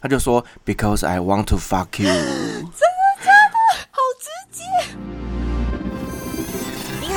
他就说 Because I want to fuck you。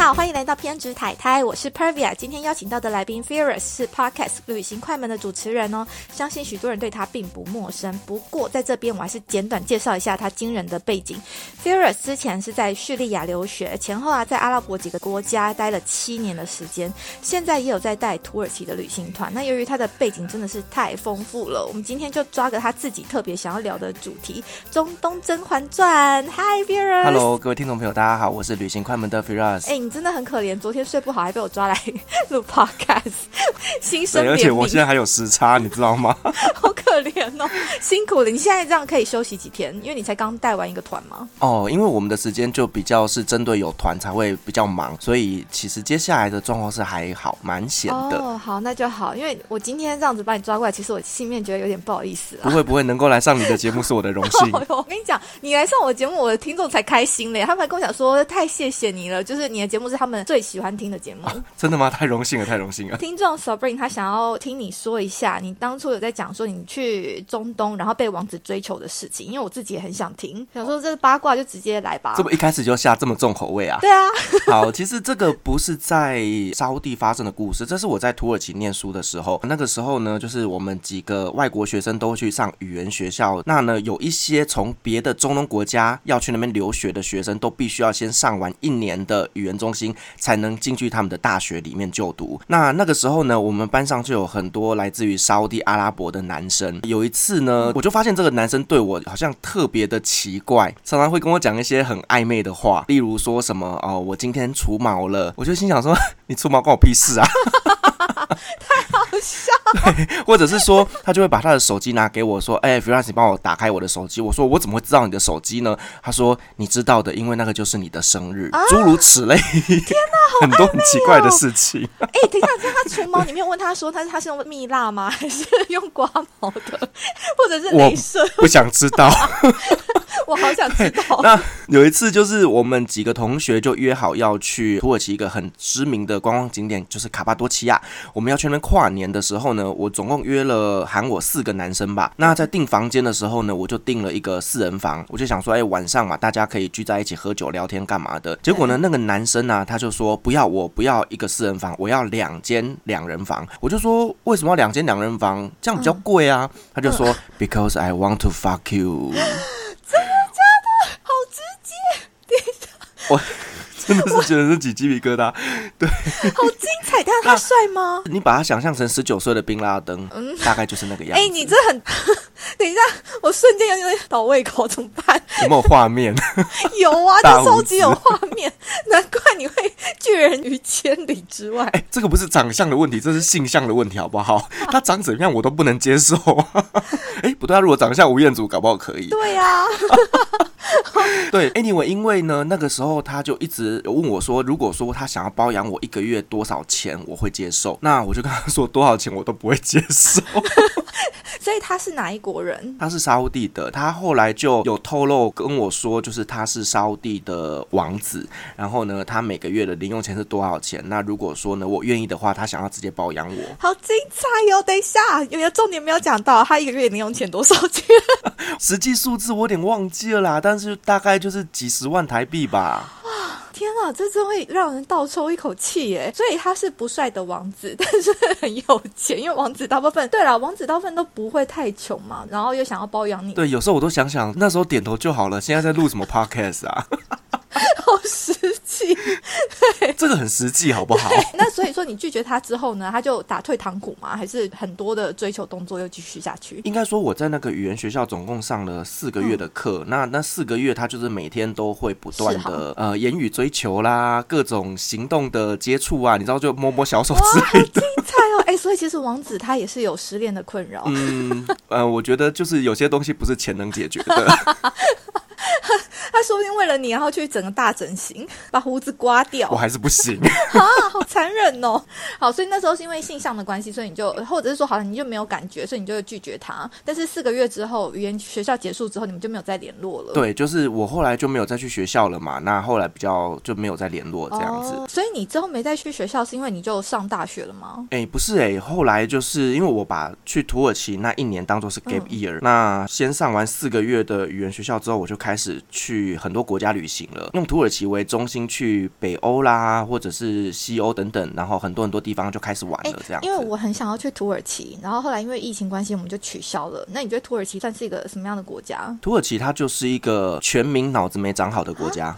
好，欢迎来到偏执太太，我是 Pervia。今天邀请到的来宾 Furious 是 Podcast 旅行快门的主持人哦，相信许多人对他并不陌生。不过在这边我还是简短介绍一下他惊人的背景。Furious 之前是在叙利亚留学，前后啊在阿拉伯几个国家待了七年的时间，现在也有在带土耳其的旅行团。那由于他的背景真的是太丰富了，我们今天就抓个他自己特别想要聊的主题——中东甄嬛传。Hi Furious。Hello，各位听众朋友，大家好，我是旅行快门的 Furious。哎，你真的很可怜，昨天睡不好还被我抓来 录 Podcast，新生。而且我现在还有时差，你知道吗？好可怜哦，辛苦了。你现在这样可以休息几天？因为你才刚带完一个团吗？哦，因为我们的时间就比较是针对有团才会比较忙，所以其实接下来的状况是还好，蛮闲的。哦，好，那就好。因为我今天这样子把你抓过来，其实我心里面觉得有点不好意思。不会不会，能够来上你的节目是我的荣幸。我跟你讲，你来上我节目，我的听众才开心嘞。他们还跟我讲说，太谢谢你了，就是你的节目是他们最喜欢听的节目。真的吗？太荣幸了，太荣幸了。听众 Sabrina 他想要听你说一下，你当初有在讲说你去中东，然后被王子追求的事情。因为我自己也很想听，想说这八卦就直接来吧。这么一开始就下这么重口味啊？对啊。好，其实这个不是在沙地发生的故事，这是我在土耳其念书的时候。那个时候呢，就是我们几个外国学生都去上语言学校。那呢，有一些从别的中东国家要去那边留学的学生，都必须要先上完一年的语言中心，才能进去他们的大学里面就读。那那个时候呢，我们班上就有很多来自于沙地阿拉伯的男生。有一次呢，我就发现这个男生对我好像特别的奇怪，常常会跟我讲一些很暧昧的话，例如说什么哦，我今天除毛了，我就心想说，你除毛关我屁事啊！太好笑。对，或者是说，他就会把他的手机拿给我，说：“哎 a n c 你帮我打开我的手机。”我说：“我怎么会知道你的手机呢？”他说：“你知道的，因为那个就是你的生日。”诸如此类。天哪，很多很奇怪的事情。哎，等一下，在他除毛，你没有问他说，他是他是用蜜蜡吗？还是用刮毛的？或者是镭射？不想知道。我好想知道。那有一次，就是我们几个同学就约好要去土耳其一个很知名的观光景点，就是卡巴多奇亚。我们要去那跨年的时候呢，我总共约了喊我四个男生吧。那在订房间的时候呢，我就订了一个四人房。我就想说，哎，晚上嘛，大家可以聚在一起喝酒聊天干嘛的。结果呢，那个男生呢，他就说不要，我不要一个四人房，我要两间两人房。我就说为什么要两间两人房？这样比较贵啊。他就说 Because I want to fuck you。我真的是觉得是起鸡皮疙瘩，对，好精彩！但他帅吗？你把他想象成十九岁的宾拉登，嗯，大概就是那个样子。哎，你这很…… 等一下，我瞬间有点倒胃口，怎么办？有没有画面？有啊，这超级有画面，难怪你会拒人于千里之外。哎，这个不是长相的问题，这是性向的问题，好不好？他长怎样我都不能接受。哎，不对，啊如果长得像吴彦祖，搞不好可以。对呀。对，anyway，因为呢，那个时候他就一直有问我说，如果说他想要包养我一个月多少钱，我会接受。那我就跟他说，多少钱我都不会接受。所以他是哪一国人？他是沙地的。他后来就有透露跟我说，就是他是沙地的王子。然后呢，他每个月的零用钱是多少钱？那如果说呢，我愿意的话，他想要直接包养我。好精彩哟！等一下，有没有重点没有讲到？他一个月零用钱多少钱？实际数字我有点忘记了啦，但是大概就是几十万台币吧。哇，天啊，这真会让人倒抽一口气耶！所以他是不帅的王子，但是很有钱，因为王子大部分对了，王子大部分都不会太穷嘛，然后又想要包养你。对，有时候我都想想，那时候点头就好了。现在在录什么 podcast 啊？好实际，对，这个很实际，好不好？那所以说，你拒绝他之后呢，他就打退堂鼓吗？还是很多的追求动作又继续下去？应该说，我在那个语言学校总共上了四个月的课，那那四个月他就是每天都会不断的呃言语追求啦，各种行动的接触啊，你知道就摸摸小手之类的，精彩哦！哎，所以其实王子他也是有失恋的困扰。嗯呃，我觉得就是有些东西不是钱能解决的。他说不定为了你，然后去整个大整形，把胡子刮掉。我还是不行 啊，好残忍哦。好，所以那时候是因为性向的关系，所以你就或者是说，好像你就没有感觉，所以你就拒绝他。但是四个月之后，语言学校结束之后，你们就没有再联络了。对，就是我后来就没有再去学校了嘛。那后来比较就没有再联络这样子。所以你之后没再去学校，是因为你就上大学了吗？哎，不是哎，后来就是因为我把去土耳其那一年当做是 gap year，那先上完四个月的语言学校之后，我就开始去很多国家旅行了，用土耳其为中心去北欧啦，或者是西欧等等，然后很多很多地方就开始玩了这样。因为我很想要去土耳其，然后后来因为疫情关系，我们就取消了。那你觉得土耳其算是一个什么样的国家？土耳其它就是一个全民脑子没长好的国家。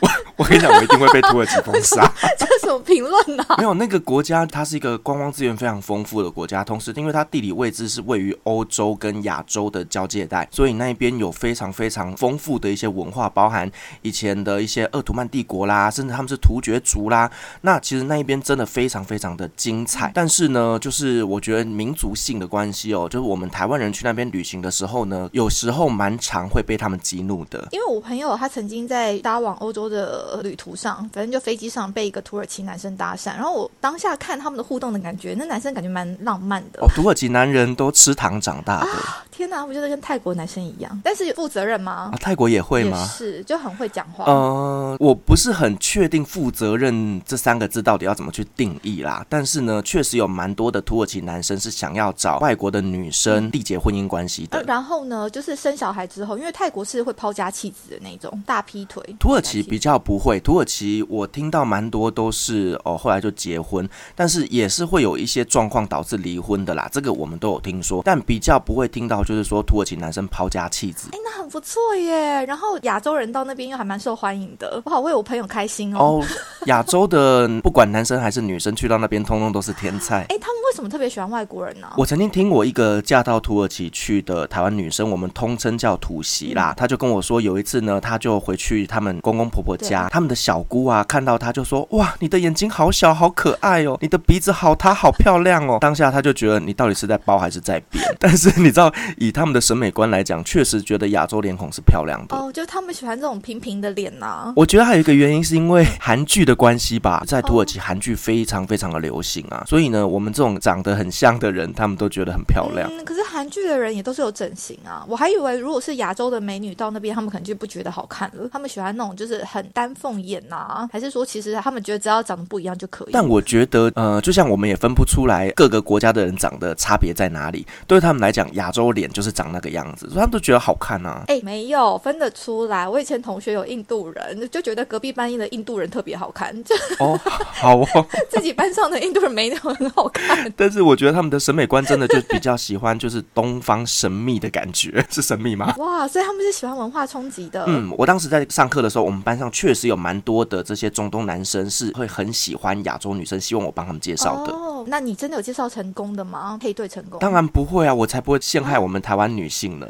我我跟你讲，我一定会被土耳其封杀。这什么评论呢？没有，那个国家它是一个观光资源非常丰富的国家，同时因为它地理位置是位于欧洲跟亚洲的交界带，所以那边有非常非常丰富的一些文化，包含以前的一些鄂图曼帝国啦，甚至他们是突厥族啦。那其实那一边真的非常非常的精彩。但是呢，就是我觉得民族性的关系哦，就是我们台湾人去那边旅行的时候呢，有时候蛮常会被他们激怒的。因为我朋友他曾经在搭往欧洲的旅途上，反正就飞机上被一个土耳其男生搭讪，然后我当下看他们的互动的感觉，那男生感觉蛮浪漫的。哦，土耳其男人都吃糖长大的。天哪，不就是跟泰国男生一样？但是负责任吗？啊，泰国也会吗？是，就很会讲话。呃，我不是很确定“负责任”这三个字到底要怎么去定义啦。但是呢，确实有蛮多的土耳其男生是想要找外国的女生缔结婚姻关系的。然后呢，就是生小孩之后，因为泰国是会抛家弃子的那种大劈腿，土耳其比较不会。土耳其我听到蛮多都是哦，后来就结婚，但是也是会有一些状况导致离婚的啦。这个我们都有听说，但比较不会听到就是说土耳其男生抛家弃子。哎，那很不错耶。然后亚洲人到那边又还蛮受欢迎的，我好为我朋友开心哦。亚洲的不管男生还是女生去到那边，通通都是天才。哎，他们为什么特别喜欢外国人呢？我曾经听我一个嫁到土耳其去的台湾女生，我们通称叫土媳啦，她就跟我说，有一次呢，她就回去他们公公婆婆家，他们的小姑啊看到她就说：“哇，你的眼睛好小，好可爱哦，你的鼻子好塌，好漂亮哦。”当下她就觉得你到底是在包还是在编？但是你知道，以他们的审美观来讲，确实觉得亚洲脸孔是漂亮的哦，就他们喜欢这种平平的脸呐。我觉得还有一个原因是因为韩剧的关系吧，在土耳其韩剧非常非常的流行啊，所以呢，我们这种长得很像的人，他们都觉得很漂亮。嗯可是韩剧的人也都是有整形啊，我还以为如果是亚洲的美女到那边，他们可能就不觉得好看了，他们喜欢那种就是很丹凤眼呐，还是说其实他们觉得只要长得不一样就可以？但我觉得，呃，就像我们也分不出来各个国家的人长得差别在哪里，对他们来讲，亚洲脸就是长那个样子，所以他们都觉得好看啊。哎，没有分得出来。我以前同学有印度人，就觉得隔壁班的印度人特别好看。就哦，好哦，自己班上的印度人没那么很好看。但是我觉得他们的审美观真的就比较喜欢，就是东方神秘的感觉，是神秘吗？哇，所以他们是喜欢文化冲击的。嗯，我当时在上课的时候，我们班上确实有蛮多的这些中东男生是会很喜欢亚洲女生，希望我帮他们介绍的。哦，那你真的有介绍成功的吗？配对成功？当然不会啊，我才不会陷害我们台湾女性呢。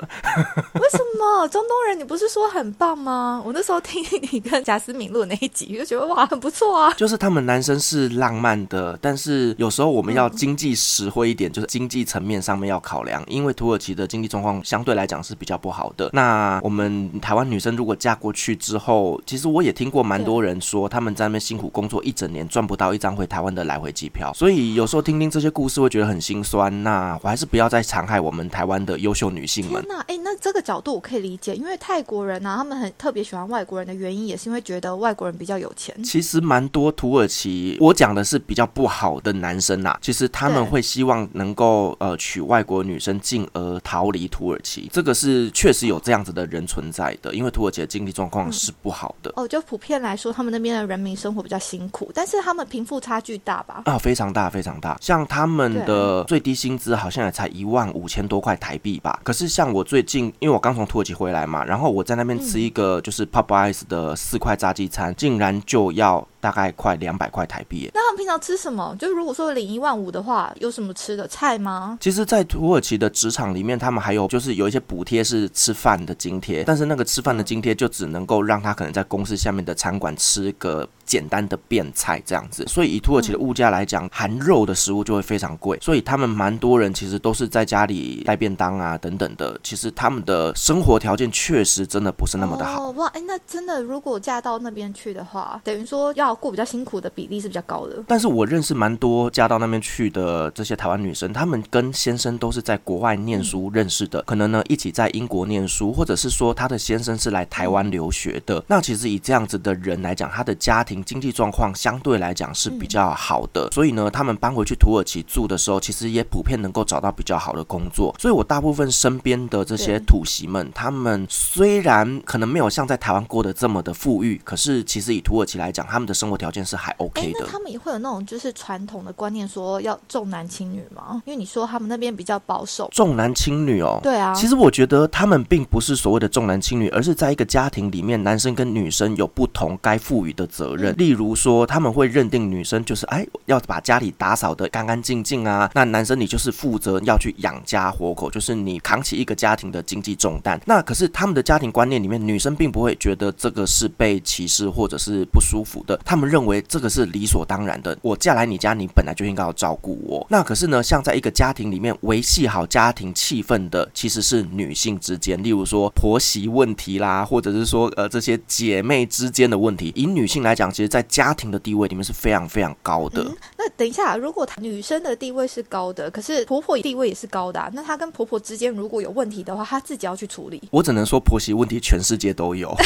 为什么中东人？你不是说很棒吗？我那时候听你跟贾斯敏录的那一集，就觉得哇，很不错啊。就是他们男生是浪漫的，但是有时候我们要经济实惠一点，就是经济层面上面要考量，因为土耳其的经济状况相对来讲是比较不好的。那我们台湾女生如果嫁过去之后，其实我也听过蛮多人说，他们在那边辛苦工作一整年，赚不到一张回台湾的来回机票。所以有时候听听这些故事，会觉得很心酸。那我还是不要再残害我们台湾的优秀女性们。那哎，那这个角度我可以理解，因为泰国人呢，他们很特别喜欢外国人的原因，也是因为觉得外国人比较有钱。其实蛮多土耳其，我讲的是比较不好的男生呐。其实他们会希望能够呃娶外国女生，进而逃离土耳其。这个是确实有这样子的人存在的，因为土耳其的经济状况是不好的。哦，就普遍来说，他们那边的人民生活比较辛苦，但是他们贫富差距大吧？啊，非常大，非常大。像他们的最低薪资好像也才一万五千多块台币吧。可是像我最近，因为我刚从土耳其回来嘛，然后我在那边吃一个就是 Popeyes 的四块炸鸡餐，竟然就要大概快两百块台币。那他们平常吃什么？就如果说领一万五的话，有什么吃的菜吗？其实，在土耳其的职场里面，他们还有就是有一些补贴是吃饭的津贴，但是那个吃饭的津贴就只能够让他可能在公司下面的餐馆吃个。简单的便菜这样子，所以以土耳其的物价来讲，含肉的食物就会非常贵，所以他们蛮多人其实都是在家里带便当啊等等的。其实他们的生活条件确实真的不是那么的好。哇，哎，那真的如果嫁到那边去的话，等于说要过比较辛苦的比例是比较高的。但是我认识蛮多嫁到那边去的这些台湾女生，她们跟先生都是在国外念书认识的，可能呢一起在英国念书，或者是说她的先生是来台湾留学的。那其实以这样子的人来讲，她的家庭。经济状况相对来讲是比较好的，所以呢，他们搬回去土耳其住的时候，其实也普遍能够找到比较好的工作。所以我大部分身边的这些土媳们，他们虽然可能没有像在台湾过得这么的富裕，可是其实以土耳其来讲，他们的生活条件是还 OK 的。他们也会有那种就是传统的观念，说要重男轻女吗？因为你说他们那边比较保守，重男轻女哦。对啊，其实我觉得他们并不是所谓的重男轻女，而是在一个家庭里面，男生跟女生有不同该赋予的责任。例如说，他们会认定女生就是哎，要把家里打扫的干干净净啊。那男生你就是负责要去养家活口，就是你扛起一个家庭的经济重担。那可是他们的家庭观念里面，女生并不会觉得这个是被歧视或者是不舒服的。他们认为这个是理所当然的。我嫁来你家，你本来就应该要照顾我。那可是呢，像在一个家庭里面维系好家庭气氛的，其实是女性之间，例如说婆媳问题啦，或者是说呃这些姐妹之间的问题。以女性来讲，其实在家庭的地位里面是非常非常高的。那等一下，如果女生的地位是高的，可是婆婆地位也是高的，那她跟婆婆之间如果有问题的话，她自己要去处理。我只能说婆媳问题全世界都有。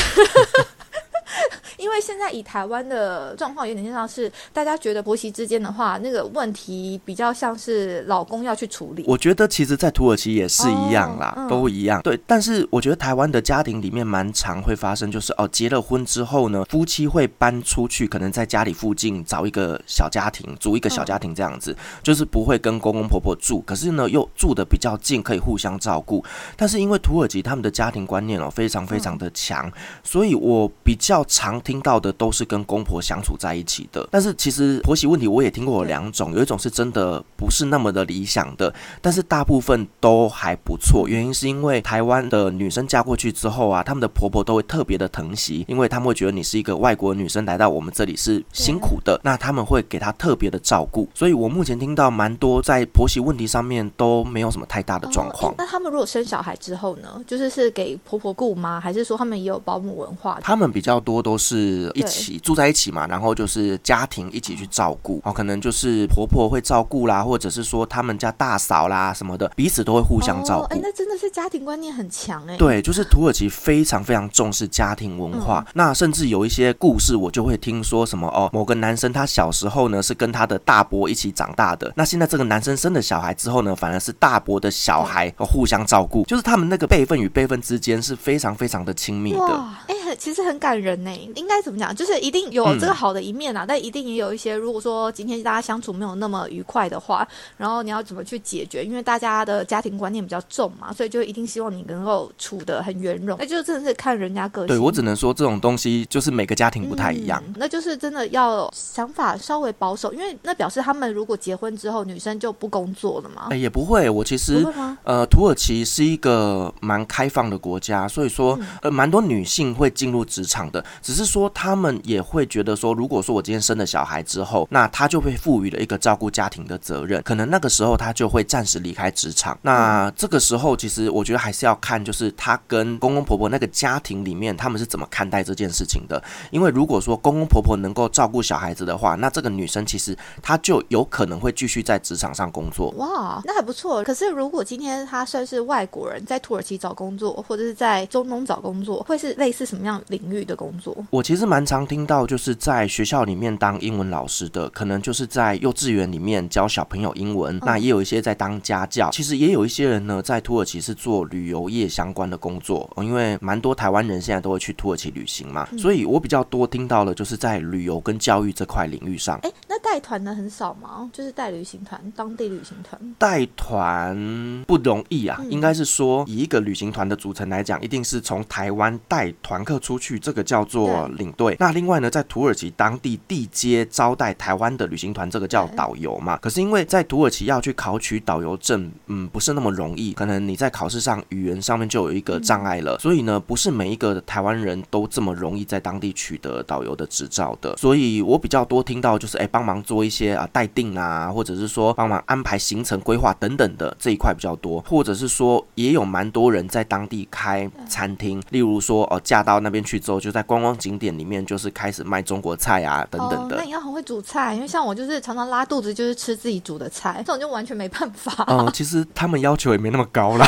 因为现在以台湾的状况有点像是，大家觉得婆媳之间的话，那个问题比较像是老公要去处理。我觉得其实，在土耳其也是一样啦，都一样。对，但是我觉得台湾的家庭里面蛮常会发生，就是哦，结了婚之后呢，夫妻会搬出去，可能在家里附近找一个小家庭，组一个小家庭这样子，就是不会跟公公婆婆住，可是呢又住的比较近，可以互相照顾。但是因为土耳其他们的家庭观念哦非常非常的强，所以我比较常。听到的都是跟公婆相处在一起的，但是其实婆媳问题我也听过有两种，有一种是真的不是那么的理想的，但是大部分都还不错。原因是因为台湾的女生嫁过去之后啊，他们的婆婆都会特别的疼惜，因为他们会觉得你是一个外国女生来到我们这里是辛苦的，那他们会给她特别的照顾。所以我目前听到蛮多在婆媳问题上面都没有什么太大的状况。那他们如果生小孩之后呢，就是是给婆婆顾吗？还是说他们也有保姆文化？他们比较多都是。是一起住在一起嘛，然后就是家庭一起去照顾，哦，可能就是婆婆会照顾啦，或者是说他们家大嫂啦什么的，彼此都会互相照顾。哎，那真的是家庭观念很强哎。对，就是土耳其非常非常重视家庭文化。那甚至有一些故事，我就会听说什么哦，某个男生他小时候呢是跟他的大伯一起长大的，那现在这个男生生了小孩之后呢，反而是大伯的小孩互相照顾，就是他们那个辈分与辈分之间是非常非常的亲密的。哎，其实很感人呢。应该怎么讲？就是一定有这个好的一面啊，但一定也有一些，如果说今天大家相处没有那么愉快的话，然后你要怎么去解决？因为大家的家庭观念比较重嘛，所以就一定希望你能够处的很圆融。那就真的是看人家个性。对我只能说这种东西就是每个家庭不太一样。那就是真的要想法稍微保守，因为那表示他们如果结婚之后女生就不工作了嘛？哎，也不会。我其实呃，土耳其是一个蛮开放的国家，所以说呃，蛮多女性会进入职场的，只是说他们也会。觉得说，如果说我今天生了小孩之后，那他就被赋予了一个照顾家庭的责任，可能那个时候他就会暂时离开职场。那这个时候，其实我觉得还是要看，就是他跟公公婆婆那个家庭里面，他们是怎么看待这件事情的。因为如果说公公婆婆能够照顾小孩子的话，那这个女生其实她就有可能会继续在职场上工作。哇，那还不错。可是如果今天她算是外国人，在土耳其找工作，或者是在中东找工作，会是类似什么样领域的工作？我其实蛮常听到，就是。在学校里面当英文老师的，可能就是在幼稚园里面教小朋友英文。那也有一些在当家教，其实也有一些人呢，在土耳其是做旅游业相关的工作。因为蛮多台湾人现在都会去土耳其旅行嘛，所以我比较多听到的就是在旅游跟教育这块领域上。哎，那带团的很少吗？就是带旅行团，当地旅行团。带团不容易啊，嗯应该是说以一个旅行团的组成来讲，一定是从台湾带团客出去，这个叫做领队。那另外呢，在土耳其当地地接招待台湾的旅行团，这个叫导游嘛。可是因为在土耳其要去考取导游证，嗯，不是那么容易，可能你在考试上语言上面就有一个障碍了，所以呢，不是每一个台湾人都这么容易在当地取得导游的执照的。所以我比较多听到就是，哎，帮忙做一些啊待定啊，或者是说帮忙安排行程规划等等的这一块比较多，或者是说也有蛮多人在当地开餐厅，例如说哦嫁到那边去之后，就在观光景点里面就是开始卖中国菜啊等等哦，的那。你要很会煮菜，因为像我就是常常拉肚子，就是吃自己煮的菜，这种就完全没办法。嗯，其实他们要求也没那么高啦，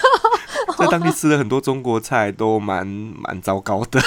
在当地吃了很多中国菜，都蛮蛮糟糕的。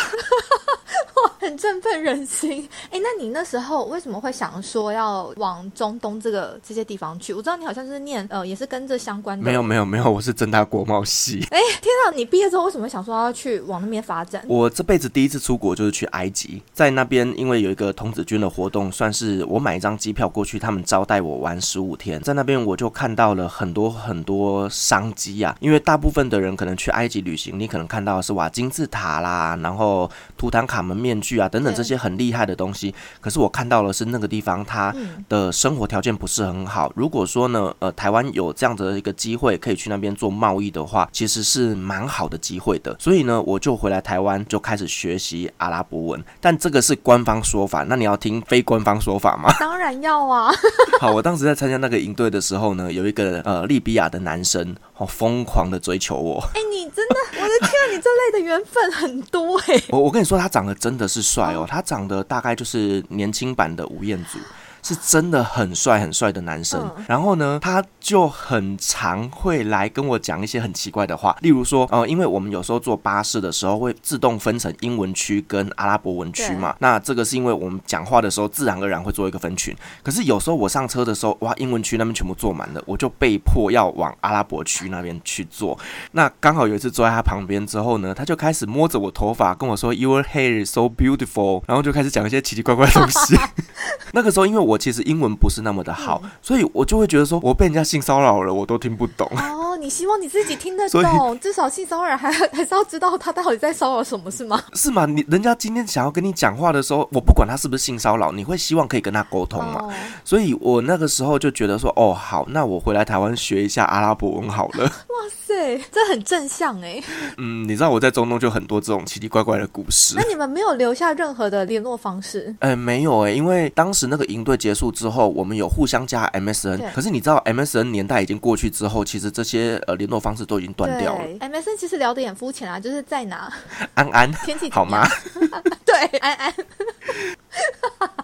很振奋人心。哎，那你那时候为什么会想说要往中东这个这些地方去？我知道你好像是念呃，也是跟这相关的。没有没有没有，我是正大国贸系。哎，天啊！你毕业之后为什么想说要去往那边发展？我这辈子第一次出国就是去埃及，在那边因为有一个童子军的活动，算是我买一张机票过去，他们招待我玩十五天，在那边我就看到了很多很多商机啊。因为大部分的人可能去埃及旅行，你可能看到的是哇金字塔啦，然后图坦卡门面具啊等等这些很厉害的东西，可是我看到的是那个地方它嗯，的生活条件不是很好。如果说呢，呃，台湾有这样子的一个机会可以去那边做贸易的话，其实是蛮好的机会的。所以呢，我就回来台湾就开始学习阿拉伯文，但这个是官方说法，那你要听非官方说法吗？当然要啊。好，我当时在参加那个营队的时候呢，有一个呃利比亚的男生，好、疯狂的追求我。哎，你真的，我的天啊，你这类的缘分很多哎。我我跟你说，他长得真的是帅哦，他长得大概就是年轻版的吴彦祖。是真的很帅很帅的男生，嗯。然后呢，他就很常会来跟我讲一些很奇怪的话，例如说，呃，因为我们有时候坐巴士的时候会自动分成英文区跟阿拉伯文区嘛，那这个是因为我们讲话的时候自然而然会做一个分群，可是有时候我上车的时候，哇，英文区那边全部坐满了，我就被迫要往阿拉伯区那边去坐，那刚好有一次坐在他旁边之后呢，他就开始摸着我头发跟我说 “Your hair is so beautiful”，然后就开始讲一些奇奇怪怪的东西。那个时候因为我其实英文不是那么的好，所以我就会觉得说我被人家性骚扰了，我都听不懂。哦，你希望你自己听得 懂，至少性骚扰还还是要知道他到底在骚扰什么，是吗？是吗？你人家今天想要跟你讲话的时候，我不管他是不是性骚扰，你会希望可以跟他沟通嘛？哦，所以我那个时候就觉得说，哦，好，那我回来台湾学一下阿拉伯文好了。哇塞，这很正向哎。嗯，你知道我在中东就很多这种奇奇怪怪的故事那。你们没有留下任何的联络方式？哎、没有哎、因为当时那个营队结束之后，我们有互相加 MSN，可是你知道 MSN 年代已经过去之后，其实这些呃联络方式都已经断掉了。，MSN 其实聊得也很肤浅啊，就是在哪安安，天气好吗？对，安 安。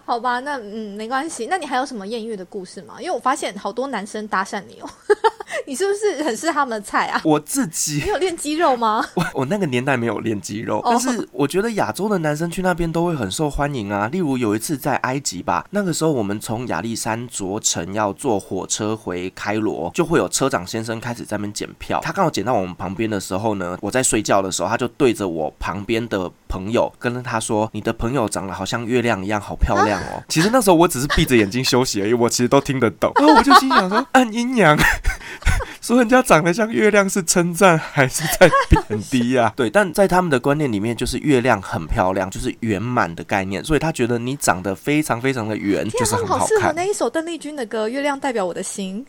好吧，那嗯没关系。那你还有什么艳遇的故事吗？因为我发现好多男生搭讪你哦，你是不是很是他们的菜啊？我自己你有练肌肉吗？我我那个年代没有练肌肉，哦但是我觉得亚洲的男生去那边都会很受欢迎啊。例如有一次在埃及吧，那个时候我们从亚历山卓城要坐火车回开罗，就会有车长先生开始在那边检票。他刚好检到我们旁边的时候呢，我在睡觉的时候，他就对着我旁边的朋友跟他说：“你的朋友长得好像月亮一样，好漂亮哦。”其实那时候我只是闭着眼睛休息而已，我其实都听得懂。然 后我就心想说：“按阴阳。” 说人家长得像月亮是称赞还是在贬低呀、对，但在他们的观念里面，就是月亮很漂亮，就是圆满的概念，所以他觉得你长得非常非常的圆，就是很好好适合看。那一首邓丽君的歌《月亮代表我的心》。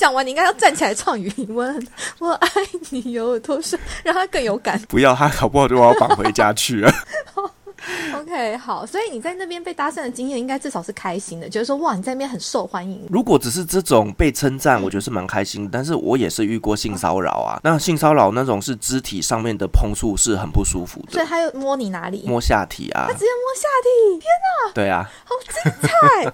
他讲完，你应该要站起来唱语文，我爱你有多深，让他更有感。不要他搞不好就把我绑回家去了。OK，好，所以你在那边被搭讪的经验，应该至少是开心的，觉得说哇，你在那边很受欢迎。如果只是这种被称赞，我觉得是蛮开心的。但是我也是遇过性骚扰啊，那性骚扰那种是肢体上面的碰触是很不舒服的，所以他又摸你哪里？摸下体啊他，直接摸下体，天对啊，好精彩！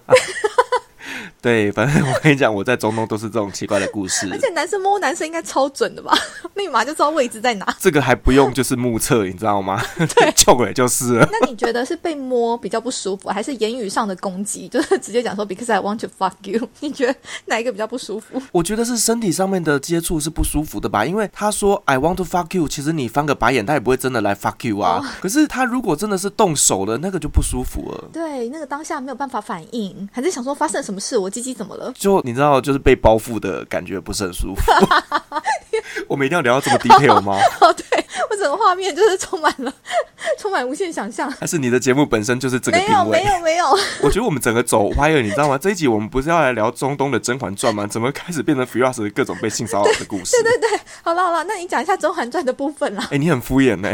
对，反正 我跟你讲，我在中东都是这种奇怪的故事而。且男生摸男生应该超准的吧？立马就知道位置在哪。这个还不用就是目测，你知道吗？对，就鬼就是了。那你觉得是被摸比较不舒服，还是言语上的攻击，就是直接讲说 because I want to fuck you？你觉得哪一个比较不舒服？我觉得是身体上面的接触是不舒服的吧，因为他说 I want to fuck you，其实你翻个白眼，他也不会真的来 fuck you 啊。可是他如果真的是动手了，那个就不舒服了。对，那个当下没有办法反应，还是想说发生了什么事？我鸡鸡怎么了？就你知道，就是被包覆的感觉不是很舒服。我们一定要聊到这么 detail 吗？哦，对我整个画面就是充满了 充满无限想象。还是你的节目本身就是这个没有没有没有。我觉得我们整个走歪了，你知道吗？这一集我们不是要来聊中东的《甄嬛传》吗？怎么开始变成 Firas 的各种被性骚扰的故事？对对对，好了好了，那你讲一下《甄嬛传》的部分啦。哎，你很敷衍呢。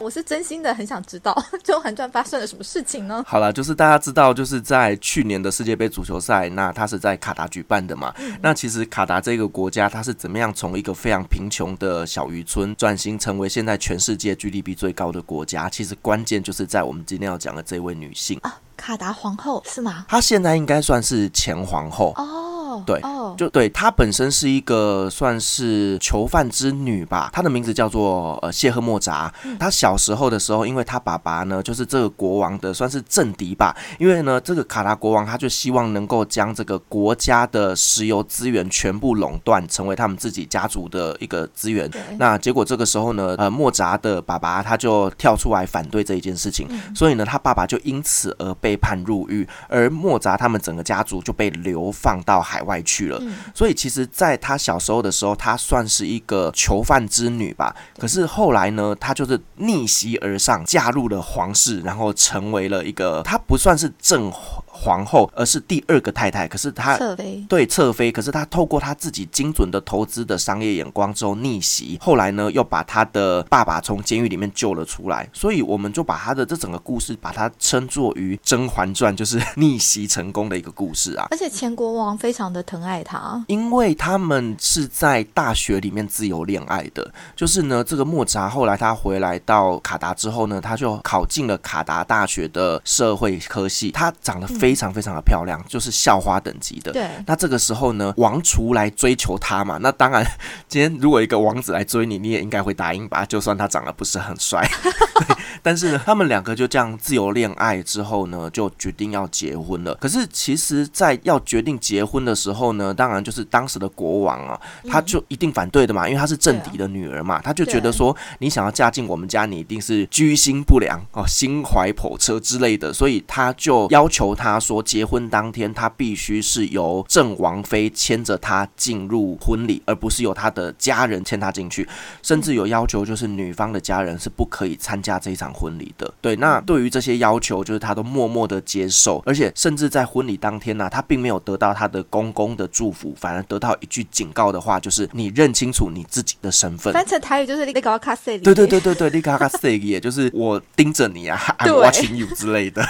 我是真心的很想知道《甄嬛传》发生了什么事情呢？好了，就是大家知道，就是在去年的世界杯足球赛，那它是在卡达举办的嘛。那其实卡达这个国家，它是怎么样从一个非常贫穷的小渔村转型成为现在全世界 GDP 最高的国家？其实关键就是在我们今天要讲的这位女性啊，卡达皇后是吗？她现在应该算是前皇后哦。对，就对她本身是一个算是囚犯之女吧。她的名字叫做呃谢赫莫扎。她小时候的时候，因为她爸爸呢就是这个国王的算是政敌吧。因为呢这个卡达国王他就希望能够将这个国家的石油资源全部垄断，成为他们自己家族的一个资源。那结果这个时候呢，呃莫扎的爸爸他就跳出来反对这一件事情，所以呢他爸爸就因此而被判入狱，而莫扎他们整个家族就被流放到海。外去了，所以其实，在他小时候的时候，他算是一个囚犯之女吧。可是后来呢，他就是逆袭而上，嫁入了皇室，然后成为了一个，他不算是正。皇后，而是第二个太太。可是她侧妃对侧妃，可是她透过她自己精准的投资的商业眼光之后逆袭。后来呢，又把她的爸爸从监狱里面救了出来。所以我们就把她的这整个故事，把它称作于《甄嬛传》，就是逆袭成功的一个故事啊。而且前国王非常的疼爱她，因为他们是在大学里面自由恋爱的。就是呢，这个莫扎后来他回来到卡达之后呢，他就考进了卡达大学的社会科系。他长得非非常非常的漂亮，就是校花等级的。对，那这个时候呢，王厨来追求她嘛？那当然，今天如果一个王子来追你，你也应该会答应吧？就算他长得不是很帅。但是呢，他们两个就这样自由恋爱之后呢，就决定要结婚了。可是其实，在要决定结婚的时候呢，当然就是当时的国王啊，他就一定反对的嘛，因为他是政敌的女儿嘛，他就觉得说，你想要嫁进我们家，你一定是居心不良哦，心怀叵测之类的，所以他就要求他。说结婚当天，他必须是由郑王妃牵着他进入婚礼，而不是由他的家人牵他进去。甚至有要求，就是女方的家人是不可以参加这一场婚礼的。对，那对于这些要求，就是他都默默的接受，而且甚至在婚礼当天呢，他并没有得到他的公公的祝福，反而得到一句警告的话，就是你认清楚你自己的身份。翻成台语就是“立卡卡塞”。对对对对对，“你卡卡塞”也就是我盯着你啊，I'm watching you 之类的。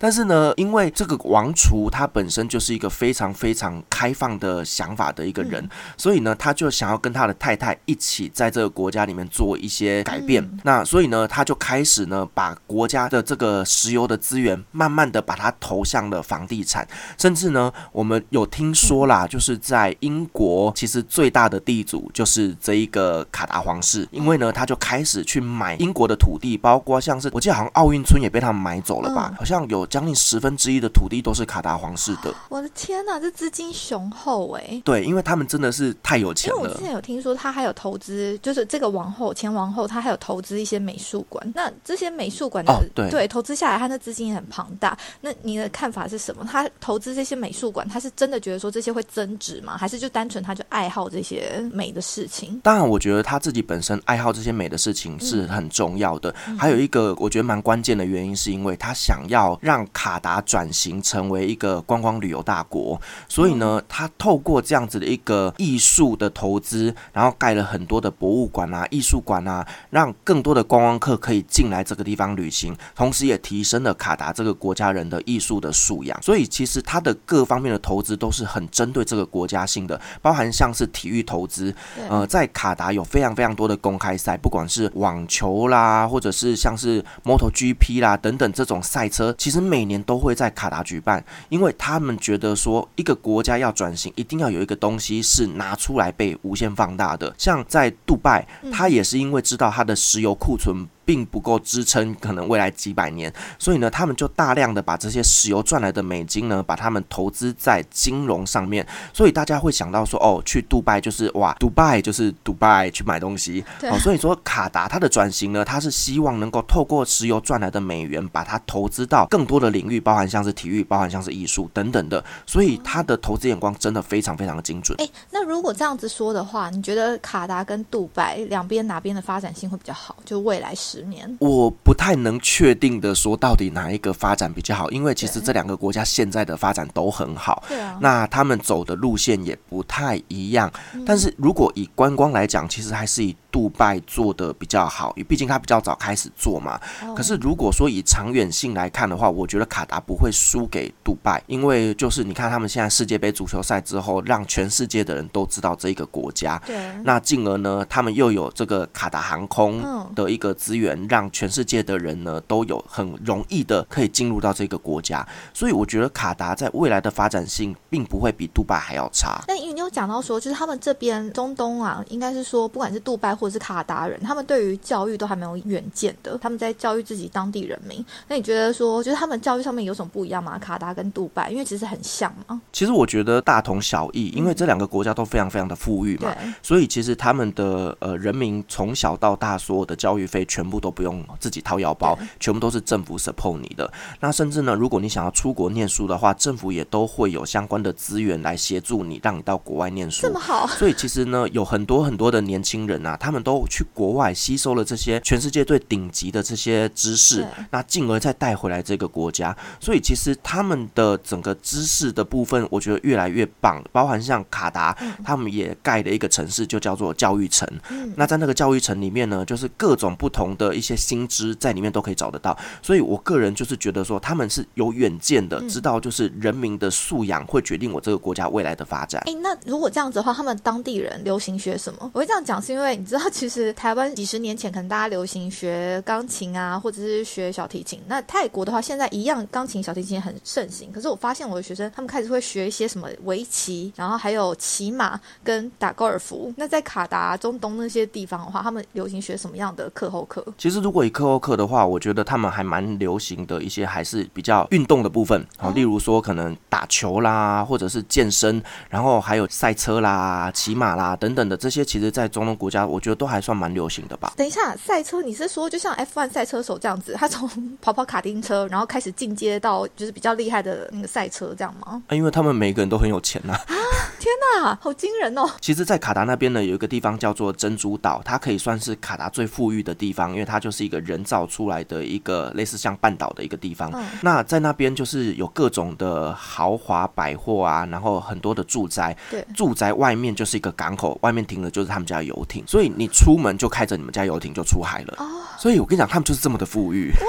但是呢，因为这个王储他本身就是一个非常非常开放的想法的一个人，所以呢，他就想要跟他的太太一起在这个国家里面做一些改变。那所以呢，他就开始呢，把国家的这个石油的资源慢慢的把它投向了房地产，甚至呢，我们有听说啦，就是在英国，其实最大的地主就是这一个卡达皇室，因为呢，他就开始去买英国的土地，包括像是我记得好像奥运村也被他们买走了吧，好像有。将近十分之一的土地都是卡达皇室的。我的天哪，这资金雄厚哎！对，因为他们真的是太有钱了。因为我之前有听说，他还有投资，就是这个王后前王后，他还有投资一些美术馆。那这些美术馆的对投资下来，他的资金也很庞大。那你的看法是什么？他投资这些美术馆，他是真的觉得说这些会增值吗？还是就单纯他就爱好这些美的事情？当然，我觉得他自己本身爱好这些美的事情是很重要的。还有一个我觉得蛮关键的原因，是因为他想要让让卡达转型成为一个观光旅游大国，所以呢，他透过这样子的一个艺术的投资，然后盖了很多的博物馆啊、艺术馆啊，让更多的观光客可以进来这个地方旅行，同时也提升了卡达这个国家人的艺术的素养。所以其实他的各方面的投资都是很针对这个国家性的，包含像是体育投资，呃，在卡达有非常非常多的公开赛，不管是网球啦，或者是像是 Moto GP 啦等等这种赛车，其实。每年都会在卡达举办，因为他们觉得说一个国家要转型，一定要有一个东西是拿出来被无限放大的。像在杜拜，他也是因为知道他的石油库存。并不够支撑可能未来几百年，所以呢，他们就大量的把这些石油赚来的美金呢，把他们投资在金融上面，所以大家会想到说，哦，去杜拜就是哇，杜拜就是杜拜去买东西，哦，所以说卡达它的转型呢，它是希望能够透过石油赚来的美元，把它投资到更多的领域，包含像是体育，包含像是艺术等等的，所以它的投资眼光真的非常非常的精准。哎，那如果这样子说的话，你觉得卡达跟杜拜两边哪边的发展性会比较好？就未来十年，我不太能确定的说到底哪一个发展比较好，因为其实这两个国家现在的发展都很好。对啊，那他们走的路线也不太一样。但是如果以观光来讲，其实还是以杜拜做的比较好，因为毕竟它比较早开始做嘛。可是如果说以长远性来看的话，我觉得卡达不会输给杜拜，因为就是你看他们现在世界杯足球赛之后，让全世界的人都知道这一个国家。对，那进而呢，他们又有这个卡达航空的一个资源，让全世界的人呢都有很容易的可以进入到这个国家。所以我觉得卡达在未来的发展性并不会比杜拜还要差。那因为你有讲到说，就是他们这边中东啊，应该是说不管是杜拜或者是卡达人，他们对于教育都还没有远见的，他们在教育自己当地人民。那你觉得说，就是他们教育上面有什么不一样吗？卡达跟杜拜，因为其实很像嘛。其实我觉得大同小异，因为这两个国家都非常非常的富裕嘛，所以其实他们的呃人民从小到大所有的教育费全部都不用自己掏腰包，全部都是政府 support 你的。那甚至呢，如果你想要出国念书的话，政府也都会有相关的资源来协助你，让你到国外念书。这么好，所以其实呢，有很多很多的年轻人啊，他们都去国外吸收了这些全世界最顶级的这些知识，那进而再带回来这个国家。所以其实他们的整个知识的部分，我觉得越来越棒。包含像卡达，他们也盖了一个城市，就叫做教育城。那在那个教育城里面呢，就是各种不同的一些新知在里面都可以找得到。所以我个人就是觉得说，他们是有远见的，知道就是人民的素养会决定我这个国家未来的发展。哎，那如果这样子的话，他们当地人流行学什么？我会这样讲，是因为你知道，其实台湾几十年前可能大家流行学钢琴啊，或者是学小提琴。那泰国的话，现在一样钢琴、小提琴很盛行。可是我发现我的学生，他们开始会学一些什么围棋，然后还有骑马跟打高尔夫。那在卡达、中东那些地方的话，他们流行学什么样的课后课？其实如果以课后课的话，我觉得他们还蛮流行的一些，还是比较运动的部分。好，例如说可能打球啦，或者是健身，然后还有赛车啦、骑马啦等等的这些，其实，在中东国家，我觉得都还算蛮流行的吧。等一下，赛车你是说就像 F1 赛车手这样子，他从 跑跑卡丁车，然后开始进阶到就是比较厉害的那个赛车这样吗？啊，因为他们每个人都很有钱呐。啊，天哪，好惊人哦！其实，在卡达那边呢，有一个地方叫做珍珠岛，它可以算是卡达最富裕的地方，因为它就是一个人造出来的一个类似像半岛的一个地方。那在那边就是有各种的豪华百货啊，然后很多的住宅。对，住宅外面就是一个港口，外面停的就是他们家游艇，所以你出门就开着你们家游艇就出海了。哦，所以我跟你讲，他们就是这么的富裕。哇！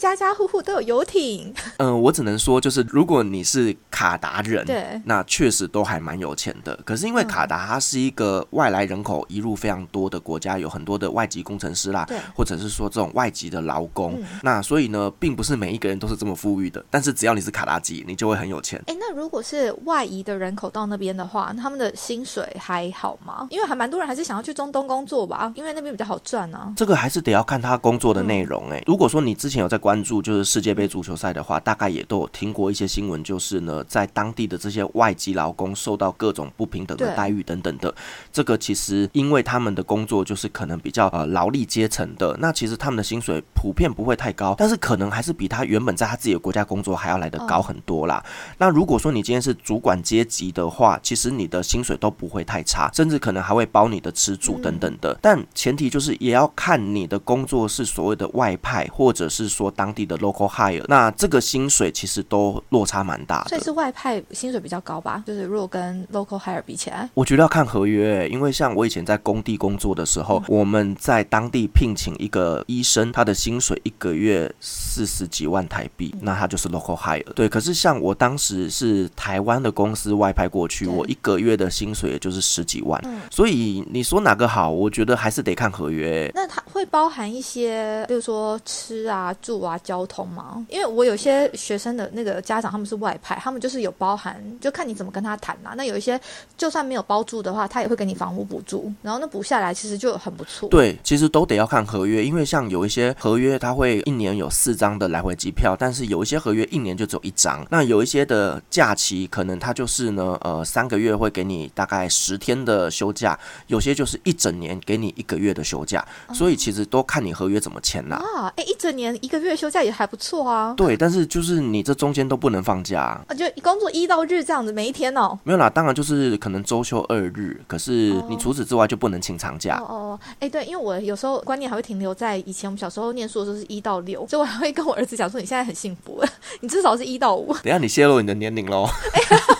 家家户户都有游艇。嗯，我只能说，就是如果你是卡达人，对，那确实都还蛮有钱的。可是因为卡达它是一个外来人口移入非常多的国家，有很多的外籍工程师啦，对，或者是说这种外籍的劳工，那所以呢，并不是每一个人都是这么富裕的。但是只要你是卡达籍，你就会很有钱。哎，那如果是外移的人口到那边的话，他们的薪水还好吗？因为还蛮多人还是想要去中东工作吧，因为那边比较好赚啊。这个还是得要看他工作的内容。哎，如果说你之前有在关注，就是世界。世界杯足球赛的话，大概也都有听过一些新闻，就是呢，在当地的这些外籍劳工受到各种不平等的待遇等等的。这个其实因为他们的工作就是可能比较呃劳力阶层的，那其实他们的薪水普遍不会太高，但是可能还是比他原本在他自己的国家工作还要来得高很多啦。那如果说你今天是主管阶级的话，其实你的薪水都不会太差，甚至可能还会包你的吃住等等的。但前提就是也要看你的工作是所谓的外派，或者是说当地的 local hire，。那这个薪水其实都落差蛮大的，所以是外派薪水比较高吧？就是如果跟 local hire 比起来，我觉得要看合约，因为像我以前在工地工作的时候，我们在当地聘请一个医生，他的薪水一个月四十几万台币，那他就是 local hire。对，可是像我当时是台湾的公司外派过去，我一个月的薪水也就是十几万，所以你说哪个好？我觉得还是得看合约。那他。会包含一些，比如说吃啊、住啊、交通吗？因为我有些学生的那个家长他们是外派，他们就是有包含，就看你怎么跟他谈啦。那有一些就算没有包住的话，他也会给你房屋补助，然后那补下来其实就很不错。对，其实都得要看合约，因为像有一些合约，它会一年有四张的来回机票，但是有一些合约一年就只有一张。那有一些的假期，可能他就是呢，呃，三个月会给你大概十天的休假，有些就是一整年给你一个月的休假，所以其实都看你合约怎么签啦。啊，哎，一整年一个月休假也还不错啊。对，但是就是你这中间都不能放假，啊，就工作一到日这样子，每一天哦。没有啦，当然就是可能周休二日，可是你除此之外就不能请长假。哦哦，哎，对，因为我有时候观念还会停留在以前我们小时候念书的时候是一到六，所以我还会跟我儿子讲说，你现在很幸福，你至少是一到五。等下你泄露你的年龄喽。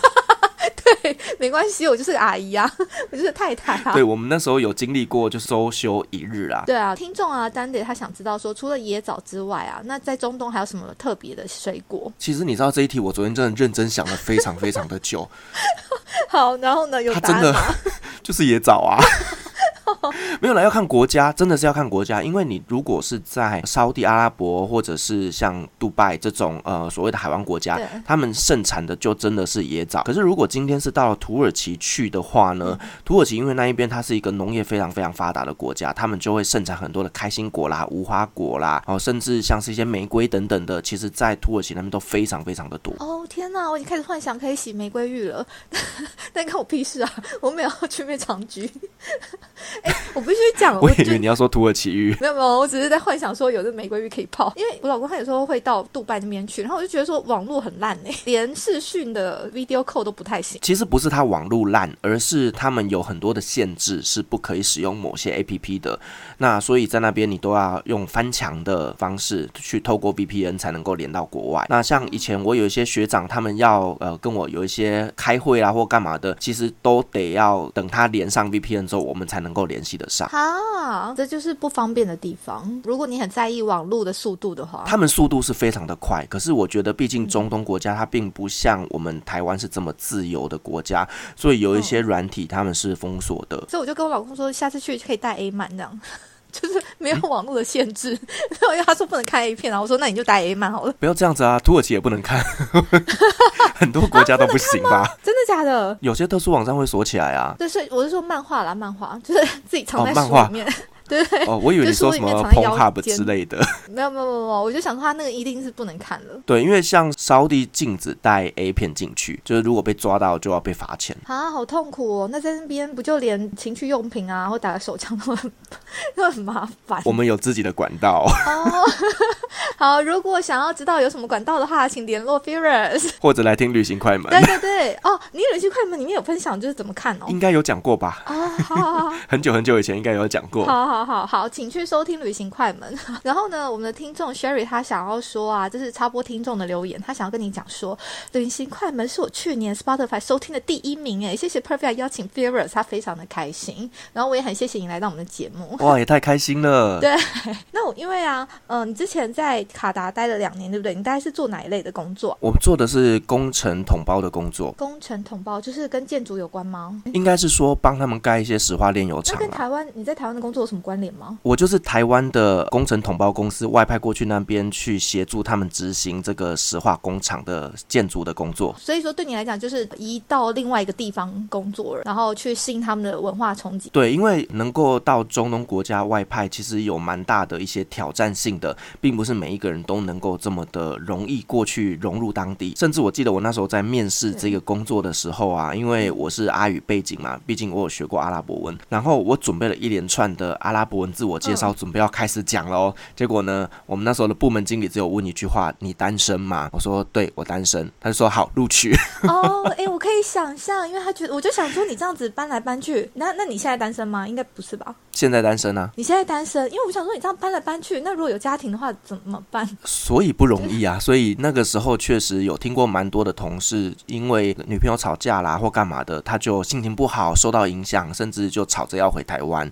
对，没关系，我就是个阿姨啊，我就是太太啊。对，我们那时候有经历过，就周休一日啊。对啊，听众啊，丹姐他想知道说，除了野枣之外啊，那在中东还有什么特别的水果？其实你知道这一题，我昨天真的认真想了非常非常的久。好，然后呢，有答案吗？就是野枣啊。没有了，要看国家，真的是要看国家。因为你如果是在沙地阿拉伯或者是像杜拜这种呃所谓的海湾国家，他们盛产的就真的是椰枣。可是如果今天是到了土耳其去的话呢，土耳其因为那一边它是一个农业非常非常发达的国家，他们就会盛产很多的开心果啦、无花果啦，哦，甚至像是一些玫瑰等等的，其实在土耳其那边都非常非常的多。哦天哪，我已经开始幻想可以洗玫瑰浴了，但关我屁事啊！我没有去面长居。哎，我必须讲，我以为你要说土耳其浴，没有没有，我只是在幻想说有这玫瑰浴可以泡，因为我老公他有时候会到杜拜那边去，然后我就觉得说网络很烂哎，连视讯的 video call 都不太行。其实不是他网络烂，而是他们有很多的限制，是不可以使用某些 A P P 的。那所以在那边你都要用翻墙的方式去透过 V P N 才能够连到国外。那像以前我有一些学长，他们要呃跟我有一些开会啊或干嘛的，其实都得要等他连上 V P N 之后，我们才能够联系得上。啊，这就是不方便的地方。如果你很在意网络的速度的话，他们速度是非常的快。可是我觉得，毕竟中东国家它并不像我们台湾是这么自由的国家，所以有一些软体他们是封锁的。所以我就跟我老公说，下次去可以带 A 满这样。就是没有网络的限制，然后因为他说不能看 A 片然后，我说那你就打 A 漫好了。不要这样子啊，土耳其也不能看，很多国家都不行吧？真的假的？有些特殊网站会锁起来啊。就是我是说漫画啦，漫画就是自己藏在书里面。对哦，我以为你说什么 PornHub 之类的。没有没有没有，我就想说他那个一定是不能看了。对，因为像烧地禁止带 A 片进去，就是如果被抓到就要被罚钱。啊，好痛苦哦！那在那边不就连情趣用品啊，或打个手枪都很 都很麻烦。我们有自己的管道。哦，好，如果想要知道有什么管道的话，请联络 Furious，或者来听旅行快门。对对对，哦，你旅行快门里面有分享就是怎么看哦？应该有讲过吧？啊，好好好，很久很久以前应该有讲过。好好好好，请去收听旅行快门。然后呢，我们的听众 Sherry 他想要说啊，这是插播听众的留言，他想要跟你讲说，旅行快门是我去年 Spotify 收听的第一名哎，谢谢 Perfect 邀请 Furious，他非常的开心。然后我也很谢谢你来到我们的节目，哇，也太开心了。对，那我因为啊，嗯，你之前在卡达待了两年，对不对？你大概是做哪一类的工作？我们做的是工程统包的工作。工程统包就是跟建筑有关吗？应该是说帮他们盖一些石化炼油厂。那跟台湾你在台湾的工作有什么关联吗？我就是台湾的工程统包公司外派过去那边去协助他们执行这个石化工厂的建筑的工作。所以说对你来讲，就是移到另外一个地方工作，然后去适应他们的文化冲击。对，因为能够到中东国家外派，其实有蛮大的一些挑战性的，并不是每一个人都能够这么的容易过去融入当地。甚至我记得我那时候在面试这个工作的时候啊，因为我是阿语背景嘛，毕竟我有学过阿拉伯文，然后我准备了一连串的阿拉伯文自我介绍，准备要开始讲了哦。结果呢，我们那时候的部门经理只有问一句话：“你单身吗？”我说：“对，我单身。”他就说：“好，录取。”哦，哎，我可以想象，因为他觉得，我就想说，你这样子搬来搬去，那那你现在单身吗？应该不是吧？现在单身啊？你现在单身？因为我想说，你这样搬来搬去，那如果有家庭的话怎么办？所以不容易啊。所以那个时候确实有听过蛮多的同事，因为女朋友吵架啦或干嘛的，他就心情不好，受到影响，甚至就吵着要回台湾。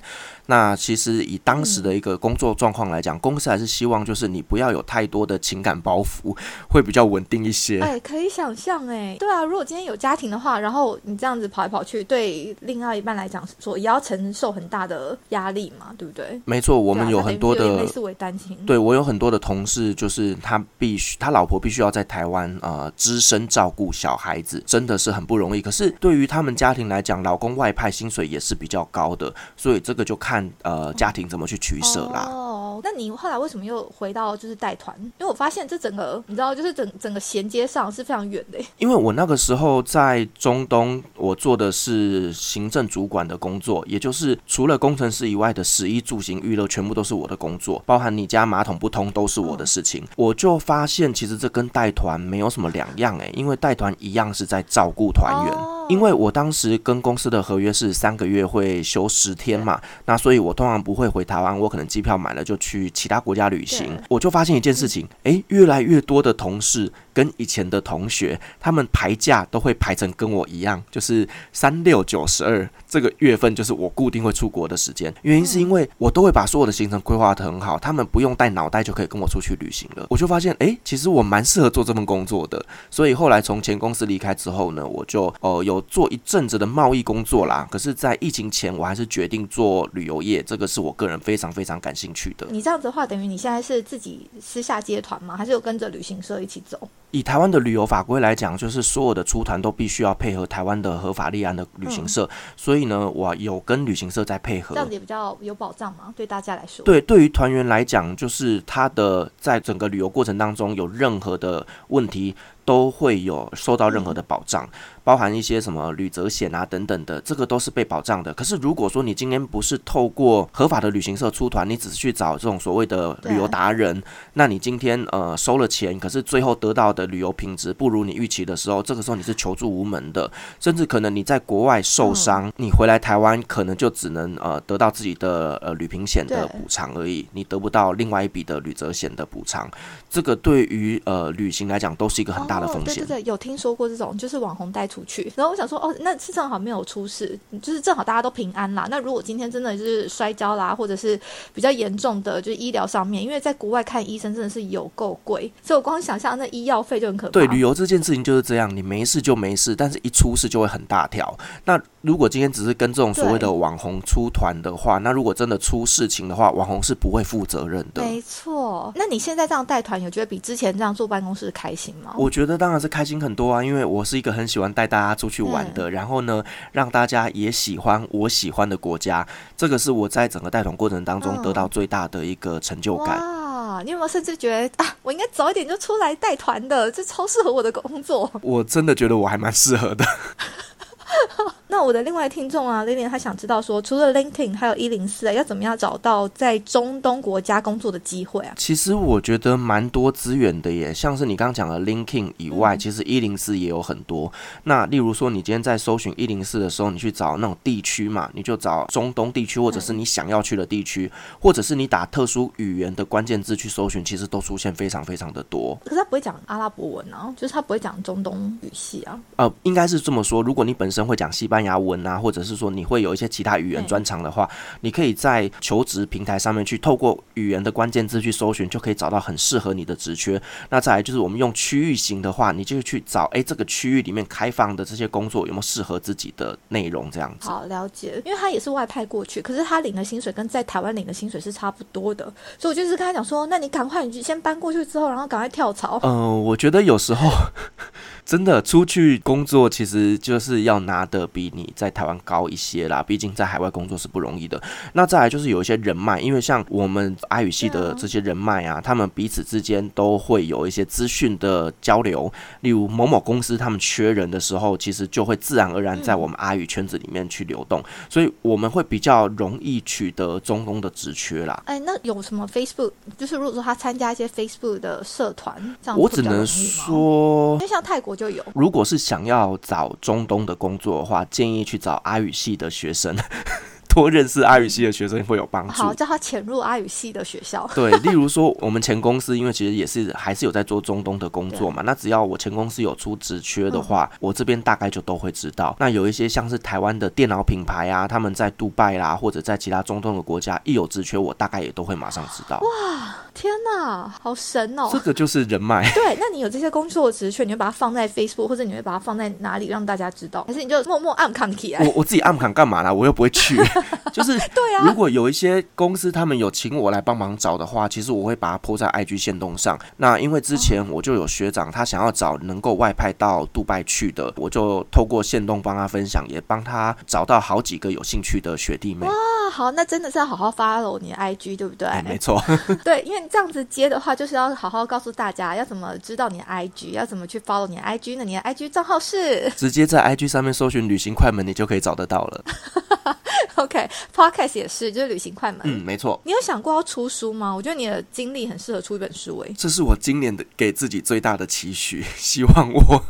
那其实以当时的一个工作状况来讲，公司还是希望就是你不要有太多的情感包袱，会比较稳定一些。哎，可以想象哎，对啊，如果今天有家庭的话，然后你这样子跑来跑去，对另外一半来讲说也要承受很大的压力嘛，对不对？没错，我们有很多的类似为单亲。对我有很多的同事，就是他必须他老婆必须要在台湾呃只身照顾小孩子，真的是很不容易。可是对于他们家庭来讲，老公外派薪水也是比较高的，所以这个就看呃家庭怎么去取舍啦。哦，那你后来为什么又回到就是带团？因为我发现这整个你知道，就是整整个衔接上是非常远的。因为我那个时候在中东，我做的是行政主管的工作，也就是除了工程师以外的食衣住行娱乐，全部都是我的工作，包含你家马桶不通都是我的事情。我就发现其实这跟带团没有什么两样诶，因为带团一样是在照顾团员。因为我当时跟公司的合约是三个月会休十天嘛，那所以我通常不会回台湾，我可能机票买了就去其他国家旅行。我就发现一件事情，诶，越来越多的同事跟以前的同学，他们排假都会排成跟我一样，就是三六九十二这个月份就是我固定会出国的时间。原因是因为我都会把所有的行程规划得很好，他们不用带脑袋就可以跟我出去旅行了。我就发现，诶，其实我蛮适合做这份工作的。所以后来从前公司离开之后呢，我就呃有。做一阵子的贸易工作啦，可是，在疫情前，我还是决定做旅游业，这个是我个人非常非常感兴趣的。你这样子的话，等于你现在是自己私下接团吗？还是有跟着旅行社一起走？以台湾的旅游法规来讲，就是所有的出团都必须要配合台湾的合法立案的旅行社，所以呢，我有跟旅行社在配合，这样子也比较有保障嘛，对大家来说。对，对于团员来讲，就是他的在整个旅游过程当中有任何的问题，都会有受到任何的保障。包含一些什么旅责险啊等等的，这个都是被保障的。可是如果说你今天不是透过合法的旅行社出团，你只是去找这种所谓的旅游达人，那你今天呃收了钱，可是最后得到的旅游品质不如你预期的时候，这个时候你是求助无门的，甚至可能你在国外受伤，你回来台湾可能就只能呃得到自己的呃旅平险的补偿而已，你得不到另外一笔的旅责险的补偿。这个对于呃旅行来讲都是一个很大的风险。对对对，有听说过这种，就是网红带出。去，然后我想说，哦，那是正好没有出事，就是正好大家都平安啦。那如果今天真的就是摔跤啦，或者是比较严重的，就是医疗上面，因为在国外看医生真的是有够贵，所以我光想象那医药费就很可怕。对，旅游这件事情就是这样，你没事就没事，但是一出事就会很大条。那如果今天只是跟这种所谓的网红出团的话，那如果真的出事情的话，网红是不会负责任的。没错。那你现在这样带团，有觉得比之前这样坐办公室开心吗？我觉得当然是开心很多啊，因为我是一个很喜欢带大家出去玩的，然后呢，让大家也喜欢我喜欢的国家，这个是我在整个带团过程当中得到最大的一个成就感。啊，你有没有甚至觉得啊，我应该早一点就出来带团的，这超适合我的工作？我真的觉得我还蛮适合的。那我的另外听众啊，Lilian 他想知道说，除了 LinkedIn 还有一零四啊，要怎么样找到在中东国家工作的机会啊？其实我觉得蛮多资源的耶，像是你刚刚讲的 LinkedIn 以外，其实一零四也有很多。那例如说，你今天在搜寻一零四的时候，你去找那种地区嘛，你就找中东地区，或者是你想要去的地区，或者是你打特殊语言的关键字去搜寻，其实都出现非常非常的多。可是他不会讲阿拉伯文啊，就是他不会讲中东语系啊。呃，应该是这么说，如果你本身会讲西班班牙文啊，或者是说你会有一些其他语言专长的话，你可以在求职平台上面去透过语言的关键字去搜寻，就可以找到很适合你的职缺。那再来就是我们用区域型的话，你就去找，哎，这个区域里面开放的这些工作有没有适合自己的内容？这样子。好了解，因为他也是外派过去，可是他领的薪水跟在台湾领的薪水是差不多的，所以我就是跟他讲说，那你赶快，你就先搬过去之后，然后赶快跳槽。嗯，我觉得有时候 真的出去工作，其实就是要拿的比。你在台湾高一些啦，毕竟在海外工作是不容易的。那再来就是有一些人脉，因为像我们阿语系的这些人脉啊，他们彼此之间都会有一些资讯的交流。例如某某公司他们缺人的时候，其实就会自然而然在我们阿语圈子里面去流动，所以我们会比较容易取得中东的职缺啦。哎，那有什么 Facebook？就是如果说他参加一些 Facebook 的社团，这样我只能说，因为像泰国就有。如果是想要找中东的工作的话。建议去找阿语系的学生。多认识阿语系的学生会有帮助。好，叫他潜入阿语系的学校。对，例如说我们前公司，因为其实也是还是有在做中东的工作嘛，那只要我前公司有出职缺的话，我这边大概就都会知道。那有一些像是台湾的电脑品牌啊，他们在杜拜啦，或者在其他中东的国家一有职缺，我大概也都会马上知道。哇，天哪，好神哦！这个就是人脉。对，那你有这些工作职缺，你会把它放在 Facebook，或者你会把它放在哪里让大家知道？还是你就默默暗扛起来？我我自己暗扛干嘛啦？我又不会去。就是对啊，如果有一些公司他们有请我来帮忙找的话，其实我会把它铺在 IG 线动上。那因为之前我就有学长，他想要找能够外派到杜拜去的，我就透过线动帮他分享，也帮他找到好几个有兴趣的学弟妹。哇，好，那真的是要好好 follow 你的 IG，对不对？没错。对，因为这样子接的话，就是要好好告诉大家要怎么知道你的 IG，要怎么去 follow 你的 IG 呢？你的 IG 账号是直接在 IG 上面搜寻“旅行快门”，你就可以找得到了。OK，Podcast 也是，就是旅行快门。嗯，没错。你有想过要出书吗？我觉得你的经历很适合出一本书诶。这是我今年的给自己最大的期许，希望我。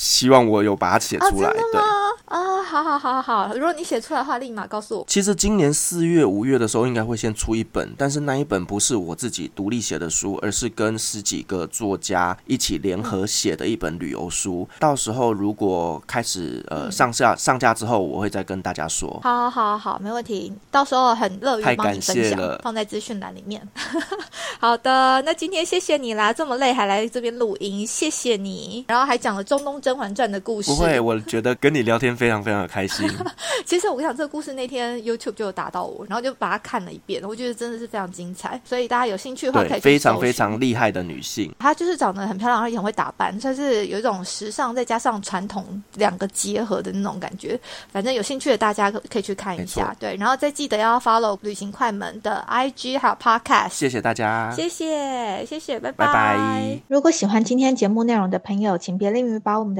希望我有把它写出来，对啊，好好好好好，如果你写出来的话，立马告诉我。其实今年四月、五月的时候，应该会先出一本，但是那一本不是我自己独立写的书，而是跟十几个作家一起联合写的一本旅游书。到时候如果开始呃上架上架之后，我会再跟大家说。好好好，没问题，到时候很乐于帮你分享，了，放在资讯栏里面。好的，那今天谢谢你啦，这么累还来这边录音，谢谢你，然后还讲了中东真。《甄嬛传》的故事不会，我觉得跟你聊天非常非常的开心。其实我跟你讲，这个故事那天 YouTube 就有打到我，然后就把它看了一遍，我觉得真的是非常精彩。所以大家有兴趣的话，可以非常非常厉害的女性。她就是长得很漂亮，而且很会打扮，算是有一种时尚再加上传统两个结合的那种感觉。反正有兴趣的大家可可以去看一下。对，然后再记得要 follow 旅行快门的 IG 还有 Podcast。谢谢大家，谢谢谢谢，拜拜。如果喜欢今天节目内容的朋友，请别吝于把我们的。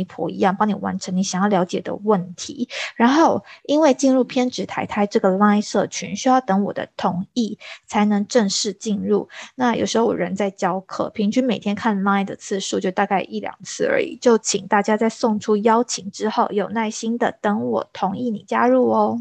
媒婆一样帮你完成你想要了解的问题，然后因为进入偏执台台这个 Line 社群需要等我的同意才能正式进入。那有时候我人在教课，平均每天看 Line 的次数就大概一两次而已，就请大家在送出邀请之后，有耐心的等我同意你加入哦。